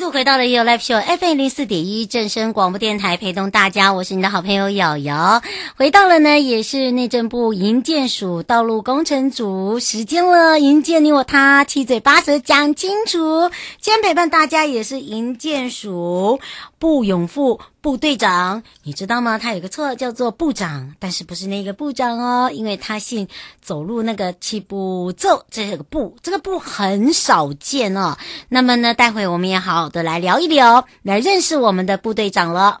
度回到了 You Live Show FM 零四点一正声广播电台，陪同大家，我是你的好朋友瑶瑶。回到了呢，也是内政部营建署道路工程组时间了，营建你我他，七嘴八舌讲清楚。今天陪伴大家也是营建署。步永富部队长，你知道吗？他有个绰号叫做部长，但是不是那个部长哦，因为他姓走路那个七步奏，这个步，这个步很少见哦。那么呢，待会我们也好好的来聊一聊，来认识我们的部队长了。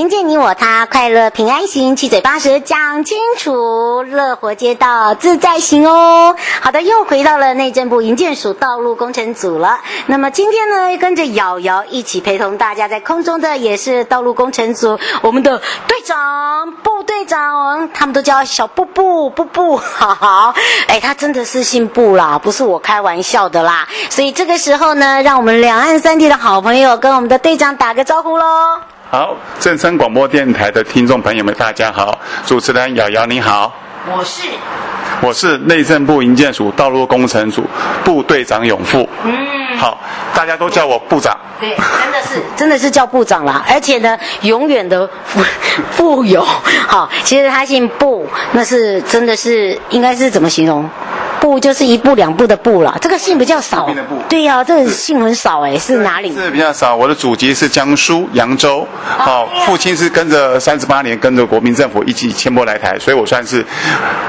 迎接你我他，快乐平安行，七嘴八舌讲清楚，乐活街道自在行哦。好的，又回到了内政部营建署道路工程组了。那么今天呢，跟着瑶瑶一起陪同大家在空中的也是道路工程组我们的队长部队长，他们都叫小布布布布，好好。哎，他真的是姓布啦，不是我开玩笑的啦。所以这个时候呢，让我们两岸三地的好朋友跟我们的队长打个招呼喽。好，正声广播电台的听众朋友们，大家好！主持人瑶瑶，你好。我是，我是内政部营建署道路工程组部队长永富。嗯，好，大家都叫我部长。对，真的是，真的是叫部长啦。而且呢，永远的富 富有。好，其实他姓布，那是真的是，应该是怎么形容？部就是一步两步的步了，这个姓比较少。对呀、啊，这个姓很少哎，是哪里？是比较少。我的祖籍是江苏扬州，好、哦，父亲是跟着三十八年跟着国民政府一起迁过来台，所以我算是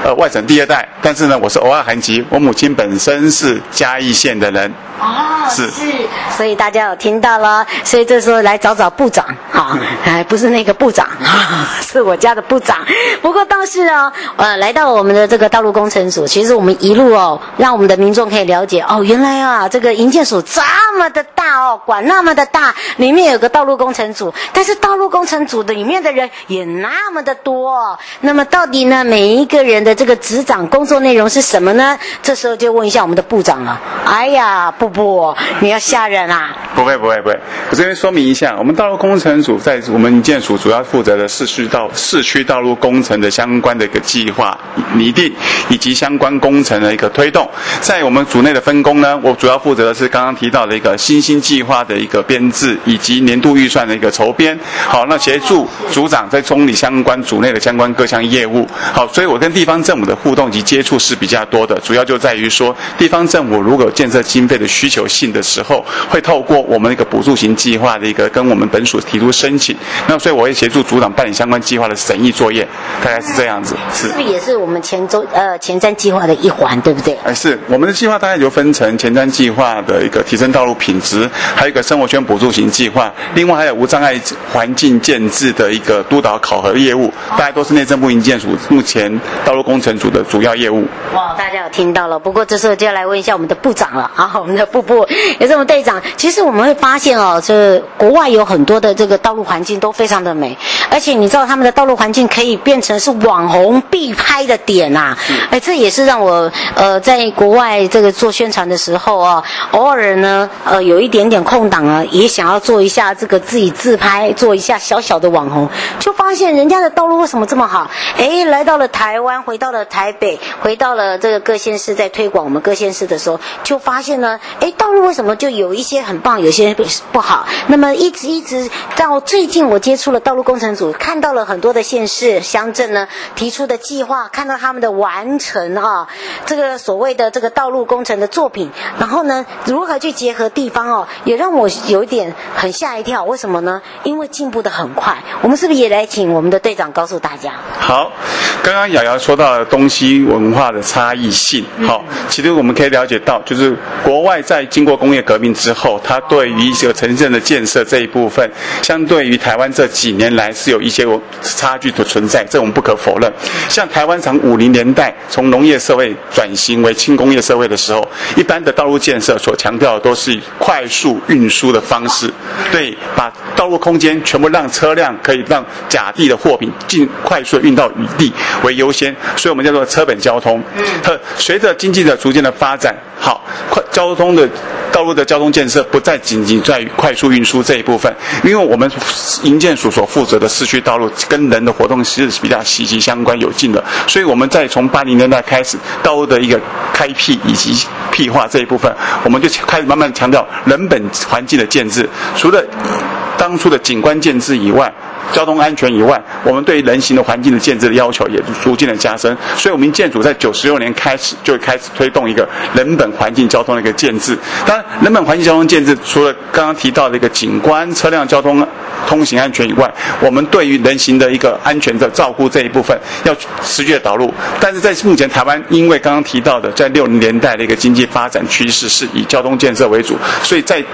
呃外省第二代。但是呢，我是偶尔韩籍，我母亲本身是嘉义县的人。哦，是是，所以大家有听到了，所以这时候来找找部长，哈，哎，不是那个部长，是我家的部长。不过倒是哦，呃，来到我们的这个道路工程组，其实我们一路哦，让我们的民众可以了解哦，原来啊，这个营建署这么的大哦，管那么的大，里面有个道路工程组，但是道路工程组的里面的人也那么的多哦。那么到底呢，每一个人的这个职掌工作内容是什么呢？这时候就问一下我们的部长了。哎呀，不。你要吓人啊！不会，不会，不会。我这边说明一下，我们道路工程组在我们建署主要负责的市区道市区道路工程的相关的一个计划拟定，以及相关工程的一个推动。在我们组内的分工呢，我主要负责的是刚刚提到的一个新兴计划的一个编制，以及年度预算的一个筹编。好，那协助组长在处理相关组内的相关各项业务。好，所以我跟地方政府的互动及接触是比较多的，主要就在于说，地方政府如果建设经费的需求性的时候，会透过我们一个补助型计划的一个跟我们本署提出申请，那所以我会协助组长办理相关计划的审议作业，大概是这样子。是，是不是也是我们前周呃前瞻计划的一环，对不对？哎，是我们的计划大概就分成前瞻计划的一个提升道路品质，还有一个生活圈补助型计划，另外还有无障碍环境建制的一个督导考核业务，大概都是内政部营建署目前道路工程组的主要业务。哇，大家有听到了？不过这时候就要来问一下我们的部长了啊，我们的部。不，也是我们队长。其实我们会发现哦，这国外有很多的这个道路环境都非常的美，而且你知道他们的道路环境可以变成是网红必拍的点呐。哎，这也是让我呃在国外这个做宣传的时候啊，偶尔呢呃有一点点空档啊，也想要做一下这个自己自拍，做一下小小的网红，就发现人家的道路为什么这么好？哎，来到了台湾，回到了台北，回到了这个各县市，在推广我们各县市的时候，就发现呢，哎。道路为什么就有一些很棒，有些不好？那么一直一直到最近，我接触了道路工程组，看到了很多的县市乡镇呢提出的计划，看到他们的完成啊，这个所谓的这个道路工程的作品，然后呢，如何去结合地方哦，也让我有一点很吓一跳。为什么呢？因为进步的很快。我们是不是也来请我们的队长告诉大家？好，刚刚瑶瑶说到了东西文化的差异性，好，其实我们可以了解到，就是国外在经过工业革命之后，它对于一些城镇的建设这一部分，相对于台湾这几年来是有一些差距的存在，这我们不可否认。像台湾从五零年代从农业社会转型为轻工业社会的时候，一般的道路建设所强调的都是以快速运输的方式，对，把道路空间全部让车辆可以让甲地的货品尽快速运到乙地为优先，所以我们叫做车本交通。嗯，随着经济的逐渐的发展，好，快交通的。道路的交通建设不再仅仅在于快速运输这一部分，因为我们营建署所负责的市区道路跟人的活动是比较息息相关有劲的，所以我们在从八零年代开始，道路的一个开辟以及辟化这一部分，我们就开始慢慢强调人本环境的建制，除了当初的景观建制以外。交通安全以外，我们对人行的环境的建制的要求也逐渐的加深。所以，我们建筑在九十六年开始就开始推动一个人本环境交通的一个建制。当然，人本环境交通建制除了刚刚提到的一个景观、车辆交通通行安全以外，我们对于人行的一个安全的照顾这一部分要持续的导入。但是在目前台湾，因为刚刚提到的在六零年代的一个经济发展趋势是以交通建设为主，所以在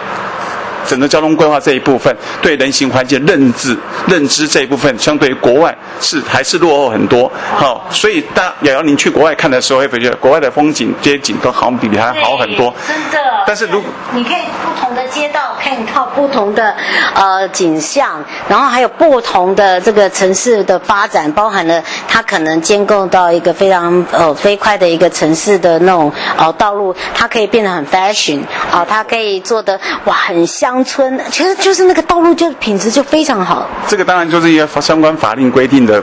整个交通规划这一部分，对人行环境认知、认知这一部分，相对于国外是还是落后很多。好，所以大瑶瑶，您去国外看的时候，会觉得国外的风景街景都好像比台湾好很多。真的。但是如果你可以不同的街道看到不同的呃景象，然后还有不同的这个城市的发展，包含了它可能建构到一个非常呃飞快的一个城市的那种呃道路，它可以变得很 fashion 啊、呃，它可以做的哇很香。乡村其实就是那个道路，就品质就非常好。这个当然就是一个相关法令规定的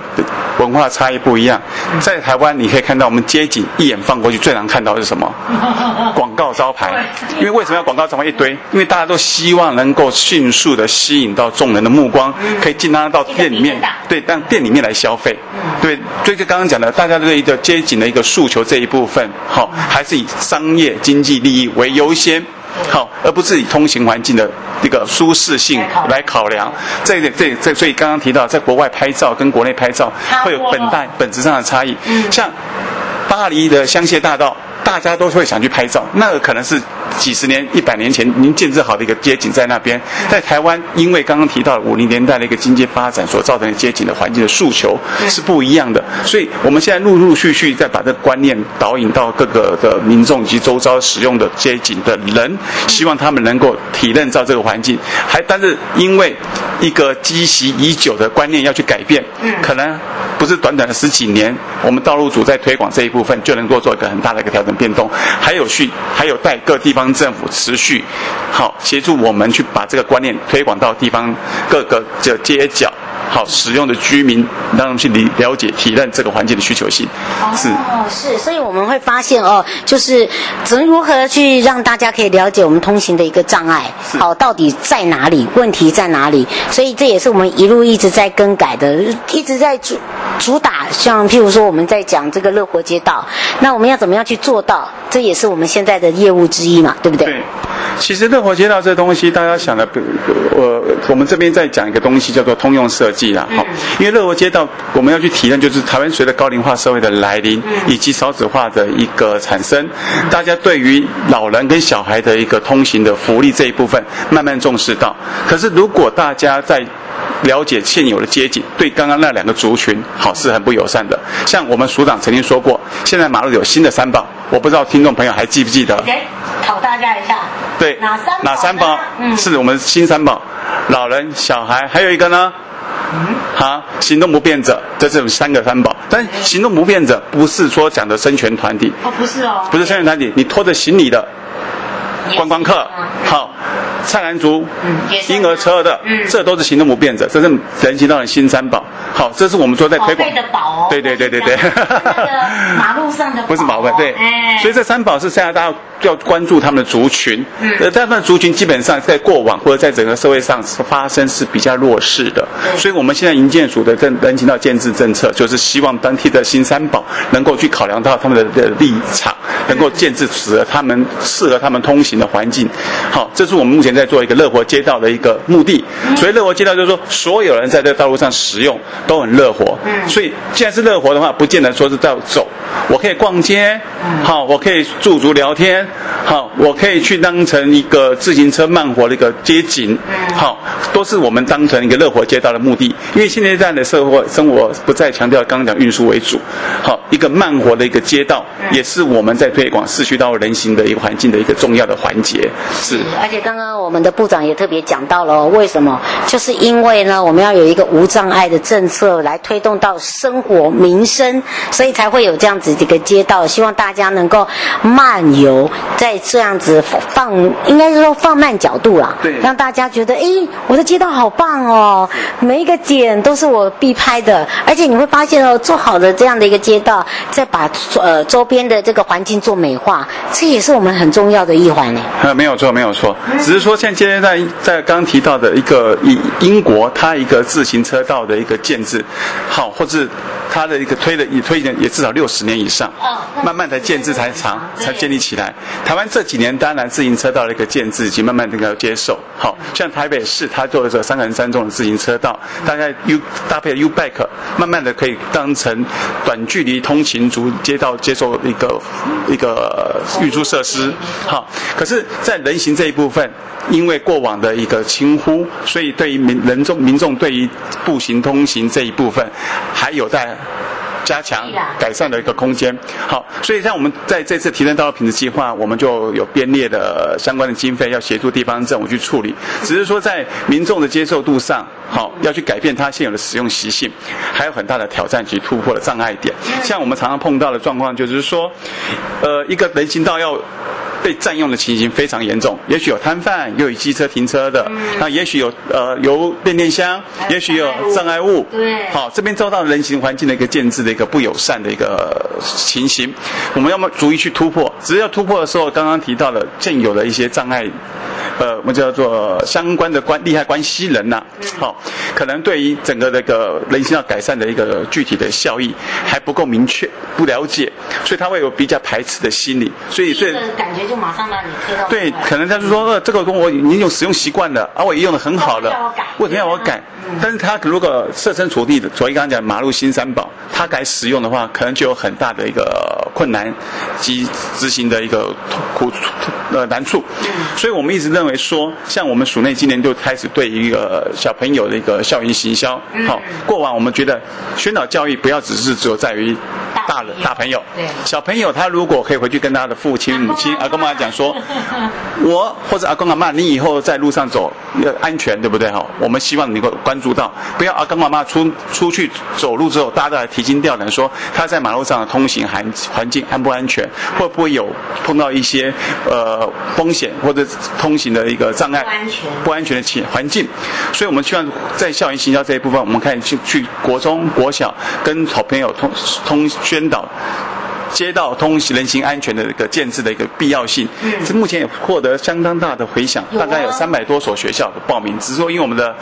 文化差异不一样。在台湾，你可以看到我们街景一眼放过去，最难看到是什么？广告招牌。因为为什么要广告招牌一堆？因为大家都希望能够迅速的吸引到众人的目光，可以进他到店里面，对，让店里面来消费。对，所以就刚刚讲的，大家对一个街景的一个诉求这一部分，好，还是以商业经济利益为优先。好，而不是以通行环境的一个舒适性来考量。这一点，这这，所以刚刚提到，在国外拍照跟国内拍照会有本代本质上的差异。像巴黎的香榭大道。大家都会想去拍照，那个可能是几十年、一百年前您建设好的一个街景在那边。在台湾，因为刚刚提到五零年代的一个经济发展所造成的街景的环境的诉求是不一样的，所以我们现在陆陆续续在把这个观念导引到各个的民众以及周遭使用的街景的人，希望他们能够体认到这个环境。还但是因为一个积习已久的观念要去改变，可能不是短短的十几年，我们道路组在推广这一部分就能够做一个很大的一个调整。变动，还有续，还有待各地方政府持续好协助我们去把这个观念推广到地方各个的街角。好使用的居民，让他们去理了解、体认这个环境的需求性。是哦，是，所以我们会发现哦，就是怎么如何去让大家可以了解我们通行的一个障碍，好，到底在哪里，问题在哪里？所以这也是我们一路一直在更改的，一直在主主打。像譬如说我们在讲这个乐活街道，那我们要怎么样去做到？这也是我们现在的业务之一嘛，对不对？对。其实乐活街道这东西，大家想的，我我们这边在讲一个东西叫做通用设计啦。好，因为乐活街道我们要去体验，就是台湾随着高龄化社会的来临，以及少子化的一个产生，大家对于老人跟小孩的一个通行的福利这一部分慢慢重视到。可是如果大家在了解现有的街景，对刚刚那两个族群好是很不友善的。像我们署长曾经说过，现在马路有新的三宝，我不知道听众朋友还记不记得？考大家一下。对，哪三哪三宝？嗯，是我们新三宝，老人、小孩，还有一个呢？嗯，好，行动不便者，这是三个三宝。但行动不便者不是说讲的生权团体。哦，不是哦。不是生权团体，你拖着行李的观光客，好。菜篮族、嗯婴儿车的，嗯这都是行动不便者，这是人行道的新三宝。好，这是我们说在推广。的宝哦。对对对对对。那个马路上的。不是宝贝，对。哎。所以这三宝是现在大家要关注他们的族群。嗯。呃，他们的族群基本上在过往或者在整个社会上发生是比较弱势的。所以我们现在营建署的政人行道建制政策，就是希望当地的新三宝能够去考量到他们的的立场，能够建制使得他们适合他们通行的环境。好，这是我们目前在做一个乐活街道的一个目的。所以乐活街道就是说，所有人在这个道路上使用都很乐活。嗯。所以既然是乐活的话，不见得说是在走，我可以逛街，好，我可以驻足聊天，好，我可以去当成一个自行车慢活的一个街景，好，都是我们当成一个乐活街道的目的。因为现在这样的社会生活不再强调刚刚讲运输为主，好，一个慢活的一个街道，也是我们在推广市区道路人行的一个环境的一个重要的环节。是，而且刚刚我们的部长也特别讲到了，为什么？就是因为呢，我们要有一个无障碍的政策来推动到生活民生，所以才会有这样子的一个街道。希望大家能够漫游，在这样子放，应该是说放慢角度啦，对，让大家觉得，哎，我的街道好棒哦，每一个点都是我必拍的。而且你会发现哦，做好的这样的一个街道，再把呃周边的这个环境做美化，这也是我们很重要的一环呢。呃，没有错，没有错，只是说像今天在在刚刚提到的一个英英国它一个自行车道的一个建制，好，或是它的一个推的也推也至少六十年以上，慢慢的建制才长才建立起来。台湾这几年当然自行车道的一个建制已经慢慢的要接受，好像台北市它做的这三横三纵的自行车道，大概 U 搭配 U bike，慢慢的可以当成短距离通勤族街道接受一个一个运输设施，好，可是，在人行这一部分，因为过往的一个轻忽，所以对于民人众民众对于步行通行这一部分，还有待加强改善的一个空间。好，所以像我们在这次提升道路品质计划，我们就有编列的相关的经费，要协助地方政府去处理。只是说在民众的接受度上，好，要去改变它现有的使用习性，还有很大的挑战及突破的障碍点。像我们常常碰到的状况，就是说，呃，一个人行道要。被占用的情形非常严重，也许有摊贩，又有机车停车的，那、嗯、也许有呃有变电箱，也许有障碍物，对，好，这边遭到人行环境的一个建制的一个不友善的一个情形，我们要么逐一去突破，只是要突破的时候，刚刚提到了现有的一些障碍。呃，我们叫做相关的关利害关系人呐、啊，好、哦，可能对于整个这个人行道改善的一个具体的效益还不够明确，不了解，所以他会有比较排斥的心理，所以这个感觉就马上把你推到对，可能他就说，呃，这个跟我已经用使用习惯了，而、啊、我也用的很好了，为什么要我改？但是他如果设身处地的，所以刚刚讲马路新三宝，他改使用的话，可能就有很大的一个困难及执行的一个苦呃难处，所以我们一直认为说，像我们署内今年就开始对一个小朋友的一个校园行销，好，过往我们觉得宣导教育不要只是只有在于大人大朋友，小朋友他如果可以回去跟他的父亲母亲阿公阿妈。讲说，我或者阿公阿妈，你以后在路上走要安全，对不对？哈？我们希望你能够关注到，不要阿公阿妈出出去走路之后，大家提心吊胆说他在马路上的通行环环境安不安全，会不会有碰到一些呃风险或者通行的一个障碍，不安全不安全的情环境，所以我们希望在校园行销这一部分，我们可以去去国中国小跟好朋友通通宣导。街道通行人行安全的一个建制的一个必要性，这、嗯、目前也获得相当大的回响，大概有三百多所学校的报名。只是说，因为我们的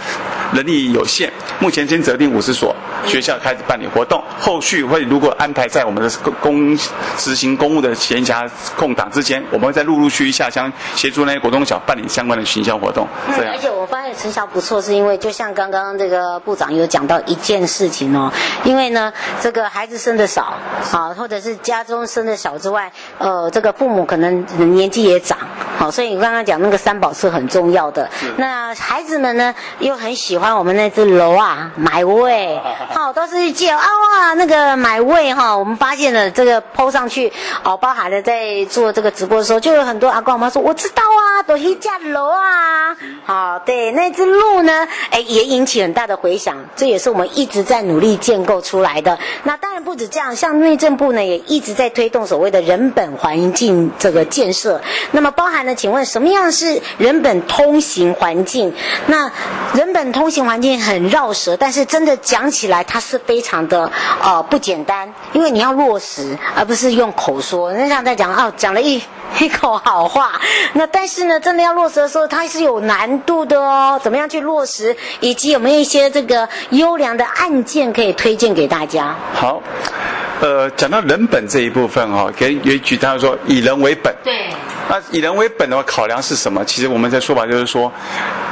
人力有限，目前先择定五十所学校开始办理活动，后续会如果安排在我们的公执行公务的闲暇空档之间，我们会再陆陆续续下乡协助那些国中小办理相关的行销活动。这样。而且我发现成效不错，是因为就像刚刚这个部长有讲到一件事情哦，因为呢，这个孩子生的少，好，或者是家。中生的小之外，呃，这个父母可能年纪也长，好，所以你刚刚讲那个三宝是很重要的。那孩子们呢，又很喜欢我们那只楼啊，买位，好，都是叫啊哇，那个买位哈。我们发现了这个 PO 上去，哦，包含了在做这个直播的时候，就有很多阿公阿妈说，我知道啊，都一架楼啊，好，对，那只鹿呢，哎，也引起很大的回响，这也是我们一直在努力建构出来的。那当然不止这样，像内政部呢，也一直在推动所谓的人本环境这个建设。那么包含了，请问什么样是人本通行环境？那人本通行环境很绕舌，但是真的讲起来，它是非常的呃不简单，因为你要落实，而不是用口说。人家在讲哦，讲了一一口好话，那但是呢，真的要落实的时候，它是有难度的哦。怎么样去落实，以及有没有一些这个优良的案件可以推荐给大家？好，呃，讲到人本这一部分哈、哦，可以有一句他说以人为本。对。那以人为本的话，考量是什么？其实我们在说法就是说，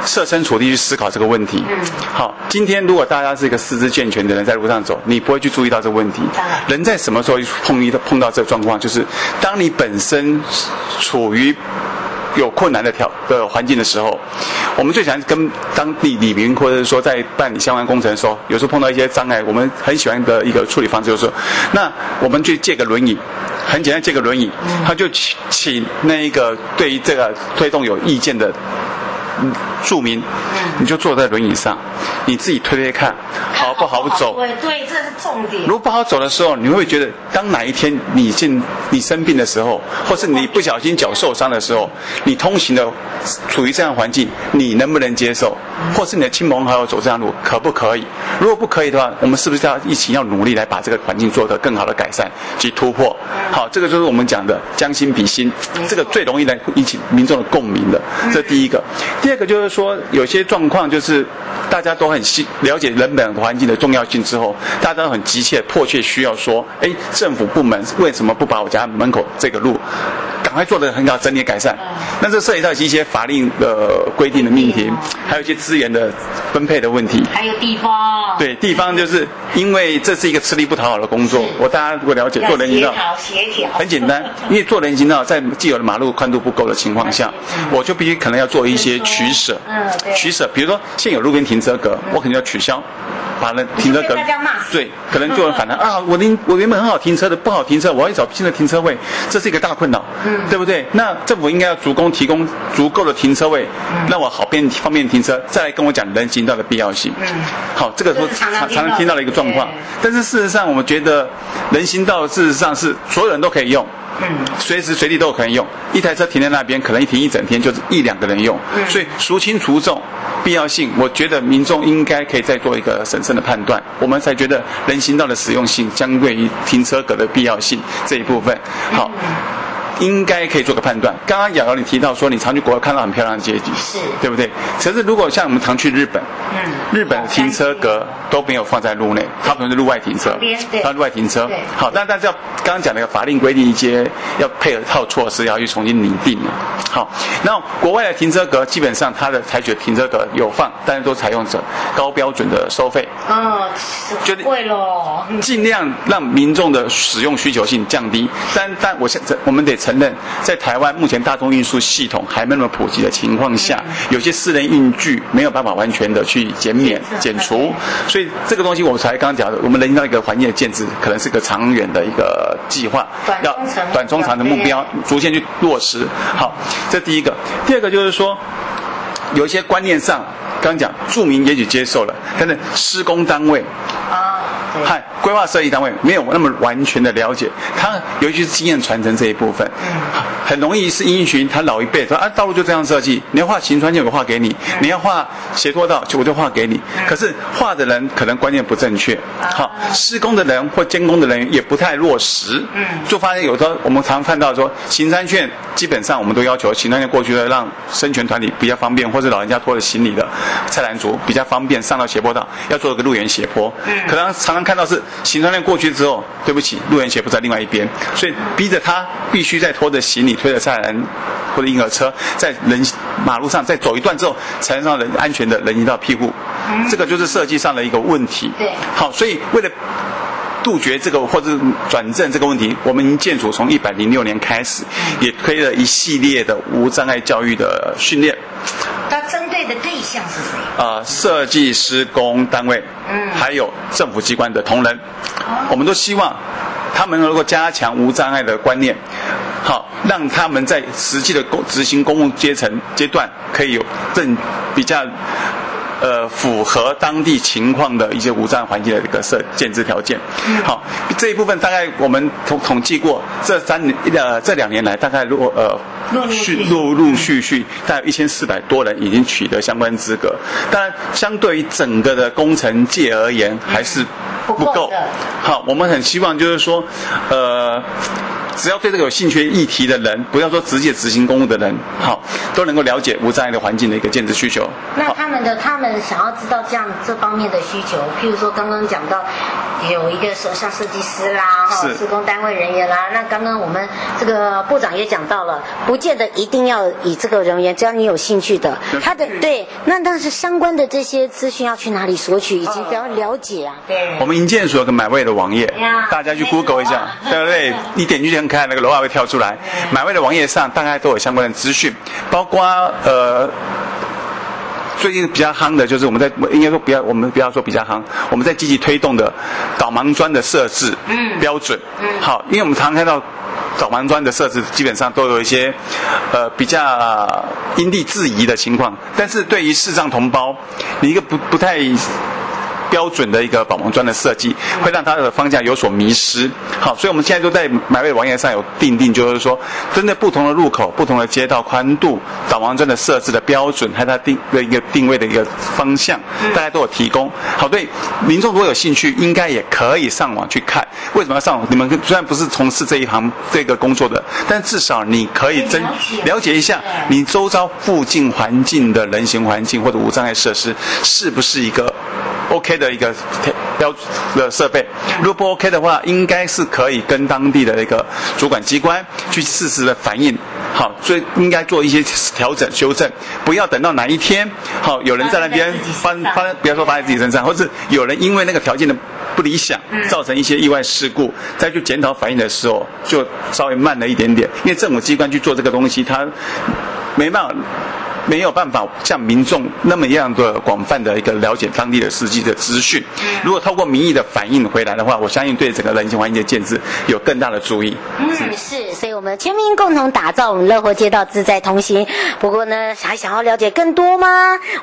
设身处地去思考这个问题。嗯。好，今天如果大家是一个四肢健全的人在路上走，你不会去注意到这个问题。人在什么时候碰遇到碰到这个状况？就是当你本身处于有困难的条的环境的时候，我们最喜欢跟当地李民或者说在办理相关工程的时候，有时候碰到一些障碍，我们很喜欢的一个处理方式就是，那我们去借个轮椅。很简单，借个轮椅，他就请请那一个对于这个推动有意见的。住民，你就坐在轮椅上，你自己推推看，好不好走？对对，这是重点。如果不好走的时候，你会觉得，当哪一天你进你生病的时候，或是你不小心脚受伤的时候，你通行的处于这样的环境，你能不能接受？或是你的亲朋好友走这样路，可不可以？如果不可以的话，我们是不是要一起要努力来把这个环境做得更好的改善及突破？好，这个就是我们讲的将心比心，这个最容易来引起民众的共鸣的。这第一个。第二个就是说，有些状况就是大家都很了解人本环境的重要性之后，大家都很急切、迫切需要说：哎，政府部门为什么不把我家门口这个路赶快做的很好、整体改善？那这涉及到一些法令的规定的命题，还有一些资源的分配的问题，还有地方。对，地方就是因为这是一个吃力不讨好的工作。我大家如果了解做人行道，协调很简单，因为做人行道在既有的马路宽度不够的情况下，我就必须可能要做一些。取舍，嗯，取舍。比如说，现有路边停车格，我肯定要取消，把那停车格，对，可能就有人反弹 啊！我原我原本很好停车的，不好停车，我要去找新的停车位，这是一个大困扰，嗯，对不对？那政府应该要足够提供足够的停车位，让我好便方便停车，再来跟我讲人行道的必要性。嗯，好，这个是常常常听到的一个状况。但是事实上，我们觉得人行道事实上是所有人都可以用。嗯，随时随地都有可以用，一台车停在那边，可能一停一整天，就是一两个人用。嗯，所以孰轻孰重，必要性，我觉得民众应该可以再做一个审慎的判断，我们才觉得人行道的实用性，相对于停车格的必要性这一部分，好。嗯应该可以做个判断。刚刚瑶瑶你提到说，你常去国外看到很漂亮的街景，是，对不对？可是如果像我们常去日本，嗯，日本的停车格都没有放在路内，它可能是路外停车，它路外停车。好，但但是要刚刚讲那个法令规定一些要配合套措施，要去重新拟定。好，那国外的停车格基本上它的采取的停车格有放，但是都采用着高标准的收费。哦，就贵喽。尽量让民众的使用需求性降低，但但我现在我们得承认，在台湾目前大众运输系统还没那么普及的情况下，有些私人运具没有办法完全的去减免减除，所以这个东西我们才刚刚讲的，我们人行道一个环境的建制，可能是个长远的一个计划，要短中长的目标，逐渐去落实。好，这第一个，第二个就是说，有一些观念上，刚刚讲住民也许接受了，但是施工单位。嗨，规划设计单位没有那么完全的了解，他尤其是经验传承这一部分，很容易是因循他老一辈说啊，道路就这样设计，你要画行穿线，我画给你；你要画斜坡道，就我就画给你。可是画的人可能观念不正确，好，施工的人或监工的人员也不太落实，嗯。就发现有时候我们常常看到说，行山线基本上我们都要求行山线过去的让生权团体比较方便，或者老人家拖着行李的菜篮族比较方便上到斜坡道，要做一个路沿斜坡，可能常常。看到是行船线过去之后，对不起，路沿斜不在另外一边，所以逼着他必须再拖着行李、推着菜篮或者婴儿车，在人马路上再走一段之后，才能让人安全的人移到庇护。这个就是设计上的一个问题。对，好，所以为了杜绝这个或者转正这个问题，我们建筑从一百零六年开始，也推了一系列的无障碍教育的训练。是谁？呃，设计施工单位，嗯，还有政府机关的同仁，我们都希望他们能够加强无障碍的观念。好，让他们在实际的公执行公共阶层阶段，可以有更比较。呃，符合当地情况的一些无障碍环境的一个设建制条件。好，这一部分大概我们统统计过，这三年呃这两年来，大概陆呃陆续陆陆续续，大概一千四百多人已经取得相关资格。当然，相对于整个的工程界而言，还是不够。好，我们很希望就是说，呃。只要对这个有兴趣议题的人，不要说直接执行公务的人，好，都能够了解无障碍的环境的一个建设需求。那他们的他们想要知道这样这方面的需求，譬如说刚刚讲到有一个首相设计师啦，哈，施工单位人员啦。那刚刚我们这个部长也讲到了，不见得一定要以这个人员，只要你有兴趣的，他的对，那但是相关的这些资讯要去哪里索取，以及比较了解啊？对。我们营建所有个买位的网页，大家去 Google 一下，对不对？你点进去。看那个楼号会跳出来，买位的网页上大概都有相关的资讯，包括呃，最近比较夯的就是我们在应该说不要我们不要说比较夯，我们在积极推动的导盲砖的设置标准。嗯，好，因为我们常常看到导盲砖的设置基本上都有一些呃比较因地制宜的情况，但是对于视障同胞，你一个不不太。标准的一个导盲砖的设计，会让它的方向有所迷失。好，所以我们现在就在买位网页上有定定，就是说，针对不同的路口、不同的街道宽度，导盲砖的设置的标准，还有它定的一个定位的一个方向，大家都有提供。好，对民众如果有兴趣，应该也可以上网去看。为什么要上网？你们虽然不是从事这一行这个工作的，但至少你可以真了解一下，你周遭附近环境的人行环境或者无障碍设施是不是一个。OK 的一个标的设备，如果不 OK 的话，应该是可以跟当地的一个主管机关去适时的反映，好，所以应该做一些调整修正，不要等到哪一天，好，有人在那边发发，不要说发在自己身上，或是有人因为那个条件的不理想，造成一些意外事故，再去检讨反应的时候，就稍微慢了一点点，因为政府机关去做这个东西，他没办法。没有办法像民众那么样的广泛的一个了解当地的实际的资讯。如果透过民意的反应回来的话，我相信对整个人行环境的建设有更大的注意。嗯，是，所以我们全民共同打造我们乐活街道自在同行。不过呢，还想要了解更多吗？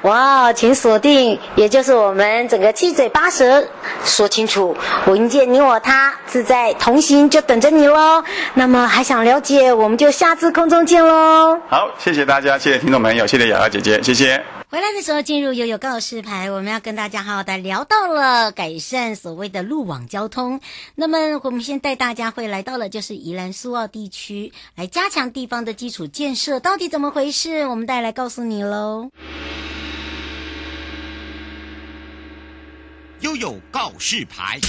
哇，请锁定，也就是我们整个七嘴八舌说清楚，我营建你我他自在同行就等着你喽。那么还想了解，我们就下次空中见喽。好，谢谢大家，谢谢听众朋友。谢谢雅雅姐姐，谢谢。回来的时候进入悠悠告示牌，我们要跟大家好好的聊到了改善所谓的路网交通。那么我们先带大家会来到了就是宜兰苏澳地区，来加强地方的基础建设，到底怎么回事？我们带来告诉你喽。悠悠告示牌。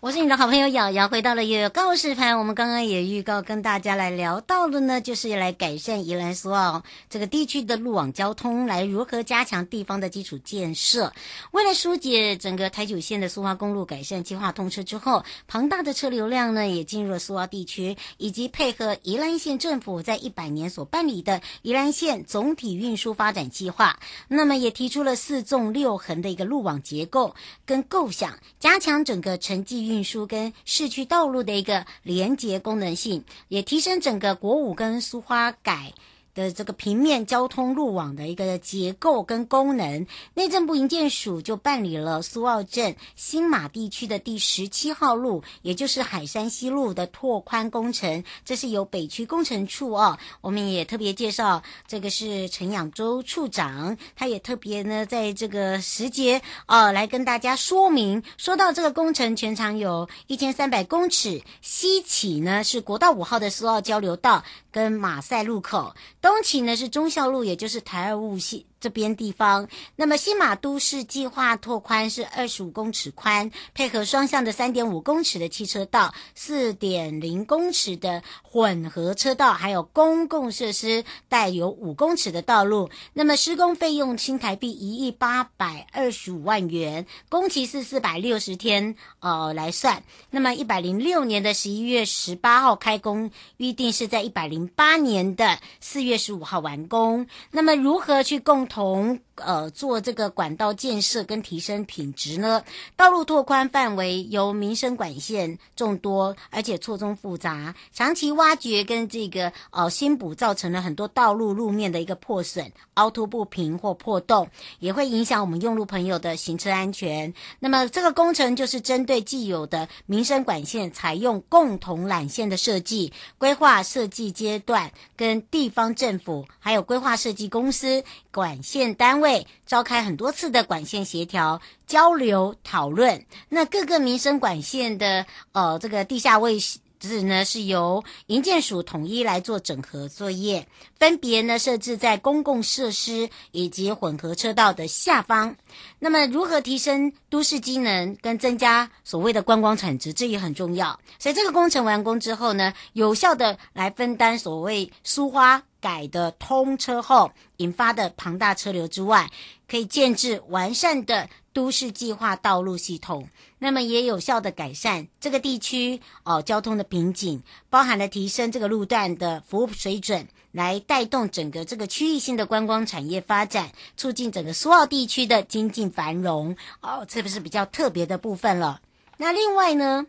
我是你的好朋友瑶瑶，回到了悠悠告示牌。我们刚刚也预告跟大家来聊到了呢，就是来改善宜兰苏澳这个地区的路网交通，来如何加强地方的基础建设。为了疏解整个台九线的苏花公路改善计划通车之后，庞大的车流量呢也进入了苏澳地区，以及配合宜兰县政府在一百年所办理的宜兰县总体运输发展计划，那么也提出了四纵六横的一个路网结构跟构想，加强整个城际运输跟市区道路的一个连接功能性，也提升整个国五跟苏花改的这个平面交通路网的一个结构跟功能，内政部营建署就办理了苏澳镇新马地区的第十七号路，也就是海山西路的拓宽工程。这是由北区工程处哦，我们也特别介绍，这个是陈养洲处长，他也特别呢在这个时节哦来跟大家说明，说到这个工程全长有一千三百公尺，西起呢是国道五号的苏澳交流道跟马赛路口。东起呢是忠孝路，也就是台儿五线。这边地方，那么新马都市计划拓宽是二十五公尺宽，配合双向的三点五公尺的汽车道，四点零公尺的混合车道，还有公共设施带有五公尺的道路。那么施工费用新台币一亿八百二十五万元，工期是四百六十天，呃来算。那么一百零六年的十一月十八号开工，预定是在一百零八年的四月十五号完工。那么如何去共同呃做这个管道建设跟提升品质呢？道路拓宽范围由民生管线众多，而且错综复杂，长期挖掘跟这个呃新补造成了很多道路路面的一个破损、凹凸不平或破洞，也会影响我们用路朋友的行车安全。那么这个工程就是针对既有的民生管线，采用共同缆线的设计、规划设计阶段，跟地方政府还有规划设计公司、管线单位召开很多次的管线协调、交流讨论。那各个民生管线的呃这个地下位置呢，是由营建署统一来做整合作业，分别呢设置在公共设施以及混合车道的下方。那么，如何提升都市机能跟增加所谓的观光产值，这也很重要。所以，这个工程完工之后呢，有效的来分担所谓苏花改的通车后引发的庞大车流之外，可以建置完善的都市计划道路系统。那么也有效的改善这个地区哦交通的瓶颈，包含了提升这个路段的服务水准，来带动整个这个区域性的观光产业发展，促进整个苏澳地区的经济繁荣哦，这不是比较特别的部分了。那另外呢，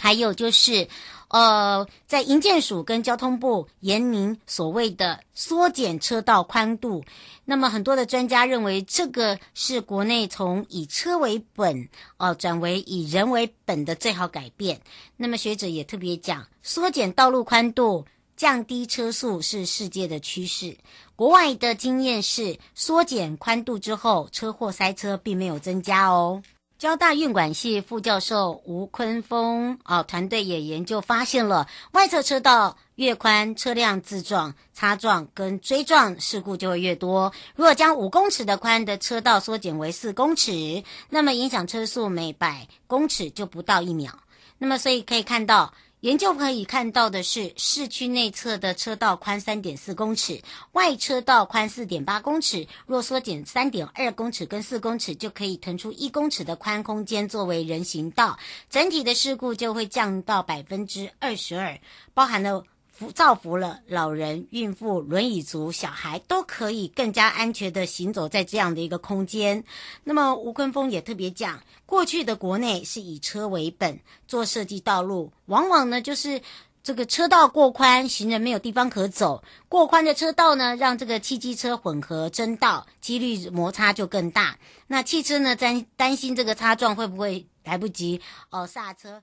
还有就是。呃，在营建署跟交通部严明所谓的缩减车道宽度，那么很多的专家认为这个是国内从以车为本，呃，转为以人为本的最好改变。那么学者也特别讲，缩减道路宽度、降低车速是世界的趋势。国外的经验是，缩减宽度之后，车祸塞车并没有增加哦。交大运管系副教授吴坤峰啊，团队也研究发现了，外侧车道越宽，车辆自撞、擦撞跟追撞事故就会越多。如果将五公尺的宽的车道缩减为四公尺，那么影响车速每百公尺就不到一秒。那么所以可以看到。研究可以看到的是，市区内侧的车道宽三点四公尺，外车道宽四点八公尺。若缩减三点二公尺跟四公尺，就可以腾出一公尺的宽空间作为人行道，整体的事故就会降到百分之二十二，包含了。造福了老人、孕妇、轮椅族、小孩都可以更加安全的行走在这样的一个空间。那么吴坤峰也特别讲，过去的国内是以车为本做设计道路，往往呢就是这个车道过宽，行人没有地方可走。过宽的车道呢，让这个汽机车混合争道，几率摩擦就更大。那汽车呢担担心这个擦撞会不会来不及哦刹车。